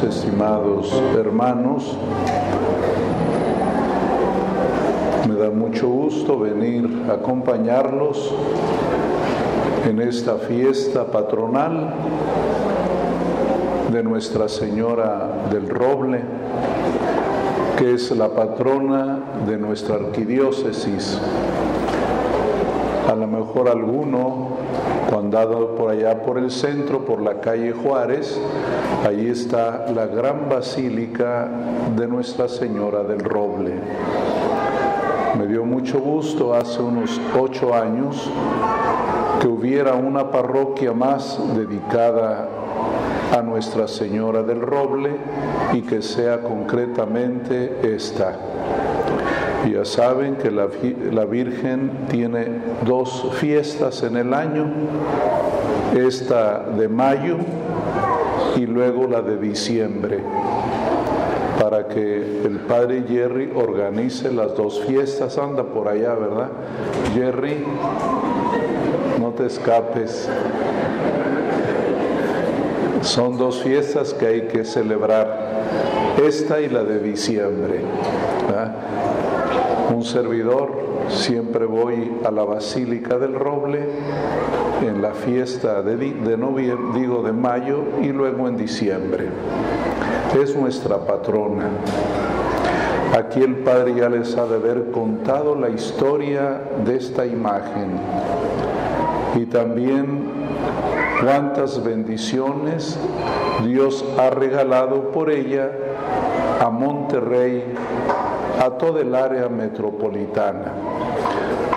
estimados hermanos, me da mucho gusto venir a acompañarlos en esta fiesta patronal de Nuestra Señora del Roble, que es la patrona de nuestra arquidiócesis. A lo mejor alguno cuando andado por allá por el centro, por la calle Juárez, ahí está la gran basílica de Nuestra Señora del Roble. Me dio mucho gusto hace unos ocho años que hubiera una parroquia más dedicada a Nuestra Señora del Roble y que sea concretamente esta. Ya saben que la, la, Virgen tiene dos fiestas en el año, esta de mayo y luego la de diciembre, para que el Padre Jerry organice las dos fiestas. Anda por allá, ¿verdad? Jerry, no te escapes. Son dos fiestas que hay que celebrar, esta y la de diciembre. ¿verdad? Un servidor, siempre voy a la Basílica del Roble en la fiesta de, noviembre, digo de mayo y luego en diciembre. Es nuestra patrona. Aquí el Padre ya les ha de haber contado la historia de esta imagen y también cuántas bendiciones Dios ha regalado por ella a Monterrey a toda el área metropolitana.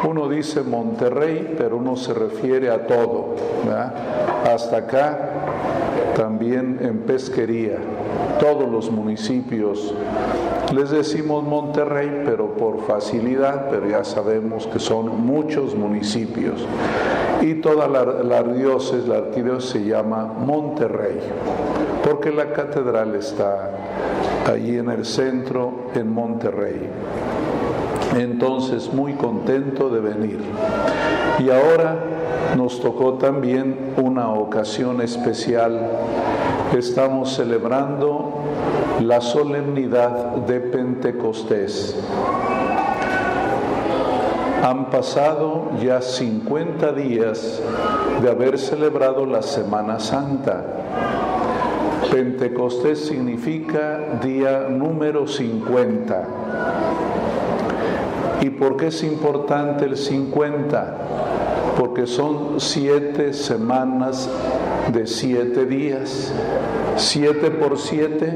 Uno dice Monterrey, pero uno se refiere a todo. Hasta acá, también en pesquería, todos los municipios. Les decimos Monterrey, pero por facilidad, pero ya sabemos que son muchos municipios. Y toda la, la diócesis, la arquidiócesis se llama Monterrey, porque la catedral está allí en el centro, en Monterrey. Entonces, muy contento de venir. Y ahora nos tocó también una ocasión especial. Estamos celebrando la solemnidad de Pentecostés. Han pasado ya 50 días de haber celebrado la Semana Santa. Pentecostés significa día número 50. ¿Y por qué es importante el 50? Porque son siete semanas de siete días. Siete por siete,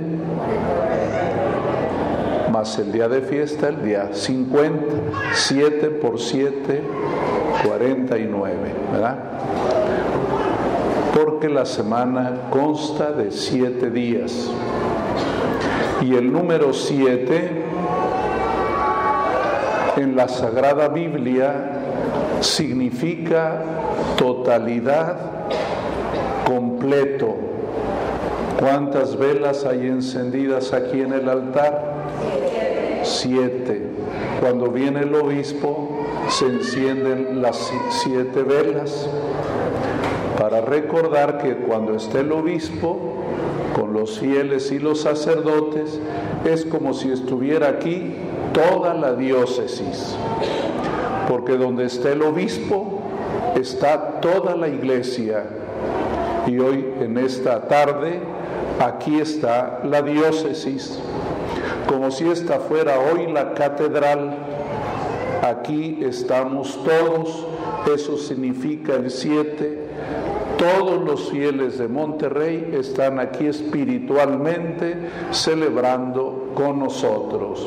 más el día de fiesta, el día 50. Siete por siete, 49, ¿verdad? Porque la semana consta de siete días. Y el número siete en la Sagrada Biblia significa totalidad, completo. ¿Cuántas velas hay encendidas aquí en el altar? Siete. Cuando viene el obispo se encienden las siete velas para recordar que cuando esté el obispo con los fieles y los sacerdotes, es como si estuviera aquí toda la diócesis, porque donde está el obispo está toda la iglesia. Y hoy en esta tarde, aquí está la diócesis, como si esta fuera hoy la catedral. Aquí estamos todos, eso significa el siete todos los fieles de Monterrey están aquí espiritualmente celebrando con nosotros.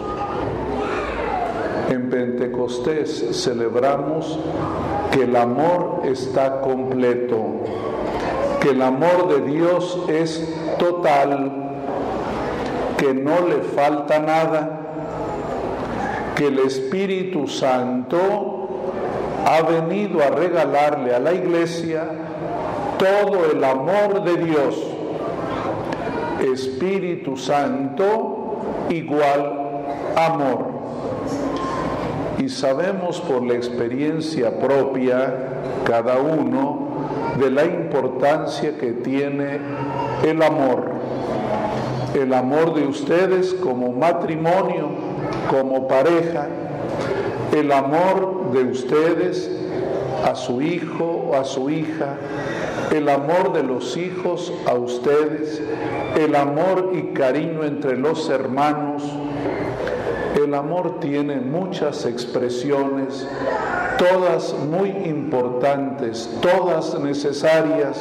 En Pentecostés celebramos que el amor está completo, que el amor de Dios es total, que no le falta nada, que el Espíritu Santo ha venido a regalarle a la iglesia todo el amor de Dios. Espíritu Santo igual amor. Y sabemos por la experiencia propia, cada uno, de la importancia que tiene el amor. el amor de ustedes como matrimonio, como pareja, el amor de ustedes a su hijo o a su hija, el amor de los hijos a ustedes, el amor y cariño entre los hermanos. El amor tiene muchas expresiones, todas muy importantes, todas necesarias.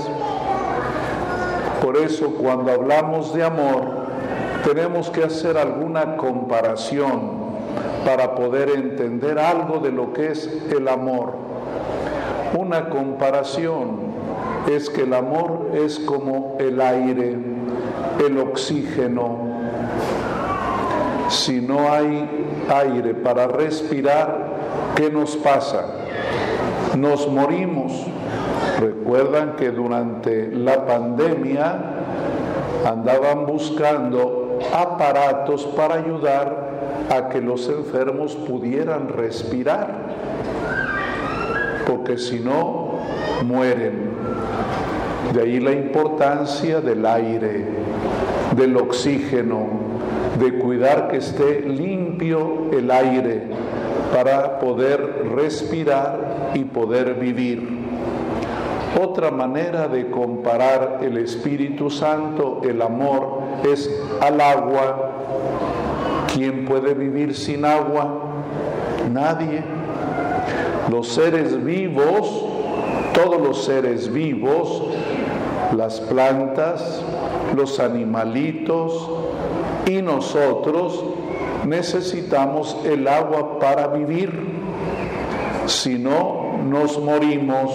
Por eso cuando hablamos de amor, tenemos que hacer alguna comparación para poder entender algo de lo que es el amor. Una comparación es que el amor es como el aire, el oxígeno. Si no hay aire para respirar, ¿qué nos pasa? Nos morimos. Recuerdan que durante la pandemia andaban buscando aparatos para ayudar a que los enfermos pudieran respirar, porque si no, mueren. De ahí la importancia del aire, del oxígeno, de cuidar que esté limpio el aire para poder respirar y poder vivir. Otra manera de comparar el Espíritu Santo, el amor, es al agua. ¿Quién puede vivir sin agua? Nadie. Los seres vivos, todos los seres vivos, las plantas, los animalitos y nosotros necesitamos el agua para vivir. Si no, nos morimos.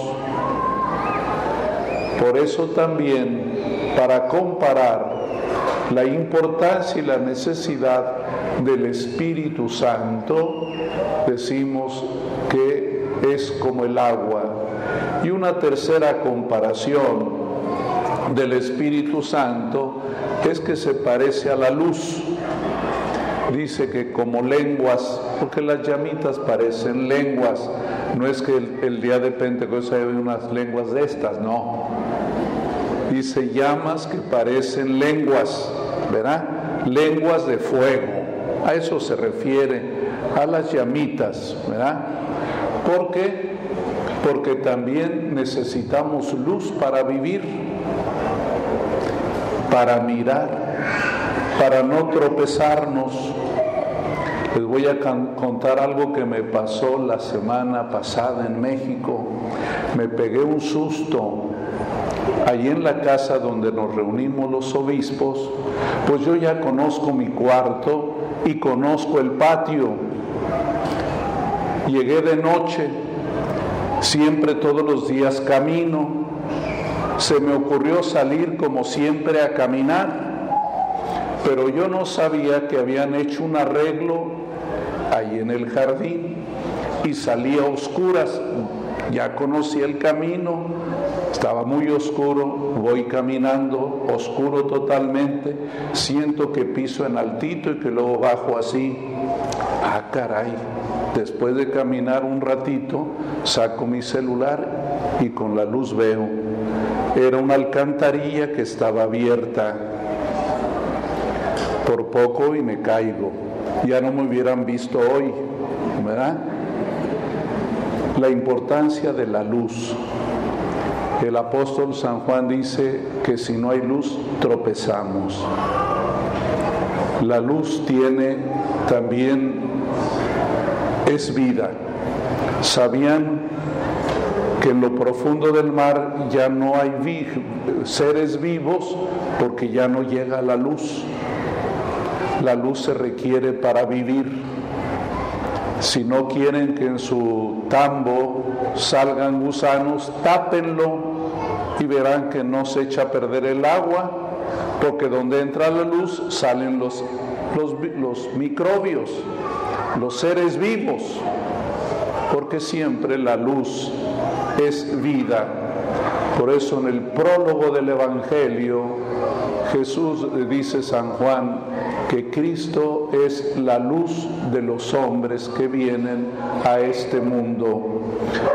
Por eso también, para comparar la importancia y la necesidad del Espíritu Santo, decimos que es como el agua. Y una tercera comparación del Espíritu Santo es que se parece a la luz. Dice que como lenguas, porque las llamitas parecen lenguas, no es que el, día de Pentecostés hay unas lenguas de estas, no. Dice llamas que parecen lenguas, ¿verdad? Lenguas de fuego. A eso se refiere, a las llamitas, ¿verdad? ¿Por qué? Porque también necesitamos luz para vivir para mirar, para no tropezarnos. Les voy a contar algo que me pasó la semana pasada en México. Me pegué un susto allí en la casa donde nos reunimos los obispos, pues yo ya conozco mi cuarto y conozco el patio. Llegué de noche, siempre todos los días camino, se me ocurrió salir como siempre a caminar, pero yo no sabía que habían hecho un arreglo ahí en el jardín y salí a oscuras. Ya conocí el camino, estaba muy oscuro, voy caminando, oscuro totalmente, siento que piso en altito y que luego bajo así. Ah, caray, después de caminar un ratito, saco mi celular y con la luz veo era una alcantarilla que estaba abierta. Por poco y me caigo. Ya no me hubieran visto hoy, ¿verdad? La importancia de la luz. El apóstol San Juan dice que si no hay luz, tropezamos. La luz tiene también, es vida. ¿Sabían que en lo profundo del mar ya no hay seres vivos porque ya no llega la luz. La luz se requiere para vivir. Si no quieren que en su tambo salgan gusanos, tápenlo y verán que no se echa a perder el agua, porque donde entra la luz salen los, microbios, los seres vivos, porque siempre la luz es vida. Por eso en el prólogo del Evangelio Jesús dice San Juan que Cristo es la luz de los hombres que vienen a este mundo.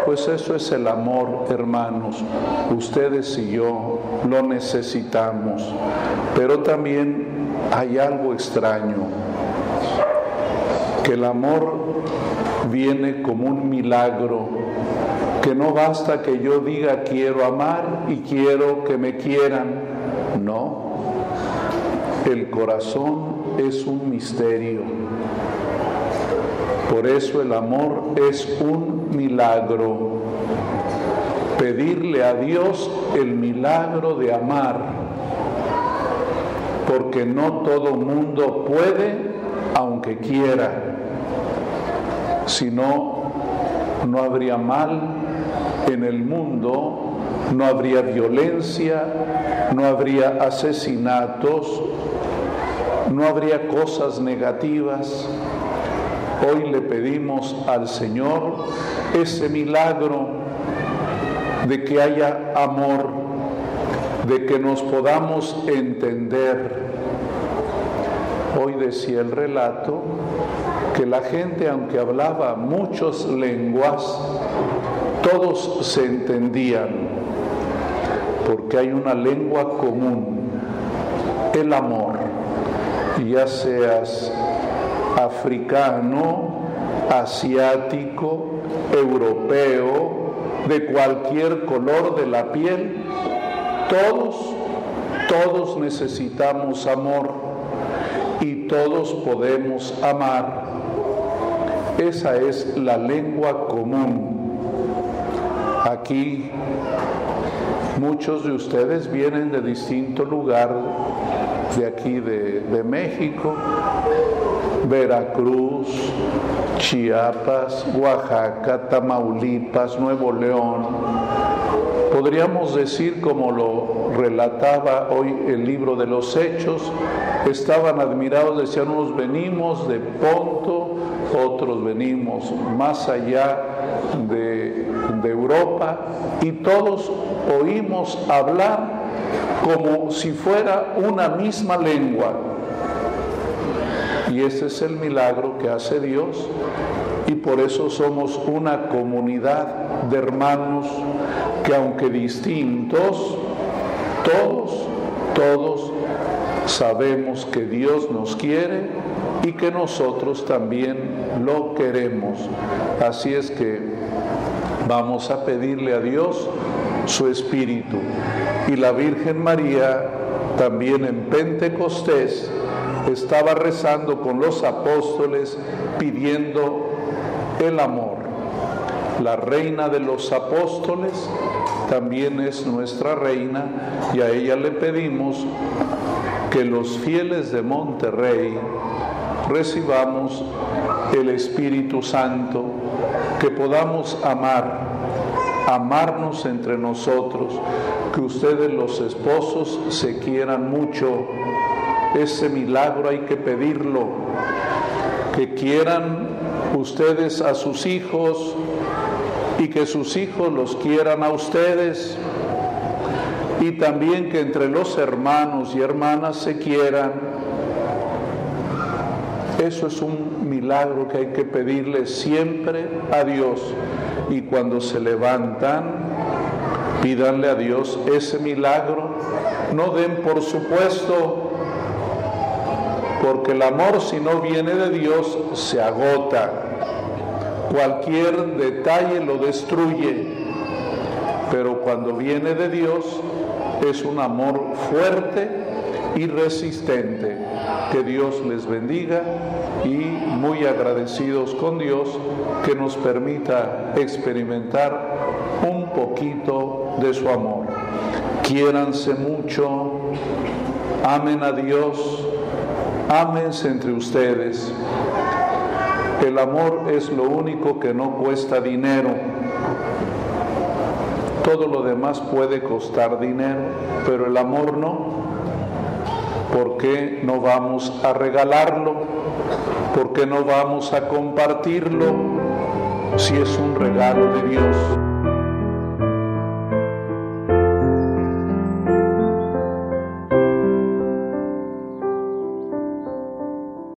Pues eso es el amor, hermanos. Ustedes y yo lo necesitamos. Pero también hay algo extraño, que el amor viene como un milagro, que no basta que yo diga quiero amar y quiero que me quieran, no, el corazón es un misterio. Por eso el amor es un milagro. Pedirle a Dios el milagro de amar, porque no todo mundo puede, aunque quiera. Si no, no habría mal en el mundo, no habría violencia, no habría asesinatos, no habría cosas negativas. Hoy le pedimos al Señor ese milagro de que haya amor, de que nos podamos entender. Hoy decía el relato que la gente, aunque hablaba muchas lenguas, todos se entendían, porque hay una lengua común, el amor ya seas africano, asiático, europeo, de cualquier color de la piel, todos, todos necesitamos amor y todos podemos amar. Esa es la lengua común. Aquí muchos de ustedes vienen de distinto lugar de aquí de, México, Veracruz, Chiapas, Oaxaca, Tamaulipas, Nuevo León. Podríamos decir, como lo relataba hoy el libro de los Hechos, estaban admirados, decían, unos venimos de Ponto, otros venimos más allá de, de Europa, y todos oímos hablar como si fuera una misma lengua. Y ese es el milagro que hace Dios y por eso somos una comunidad de hermanos que aunque distintos, todos, todos sabemos que Dios nos quiere y que nosotros también lo queremos. Así es que vamos a pedirle a Dios su espíritu. Y la Virgen María, también en Pentecostés, estaba rezando con los apóstoles pidiendo el amor. La reina de los apóstoles también es nuestra reina y a ella le pedimos que los fieles de Monterrey recibamos el Espíritu Santo, que podamos amar amarnos entre nosotros, que ustedes los esposos se quieran mucho. Ese milagro hay que pedirlo, que quieran ustedes a sus hijos y que sus hijos los quieran a ustedes y también que entre los hermanos y hermanas se quieran. Eso es un milagro que hay que pedirle siempre a Dios y cuando se levantan, pídanle a Dios ese milagro. No den por supuesto, porque el amor si no viene de Dios se agota. Cualquier detalle lo destruye, pero cuando viene de Dios es un amor fuerte y resistente. Que Dios les bendiga y muy agradecidos con Dios que nos permita experimentar un poquito de su amor. Quiéranse mucho, amen a Dios, ámense entre ustedes. El amor es lo único que no cuesta dinero. Todo lo demás puede costar dinero, pero el amor no. ¿Por qué no vamos a regalarlo? ¿Por qué no vamos a compartirlo si es un regalo de Dios?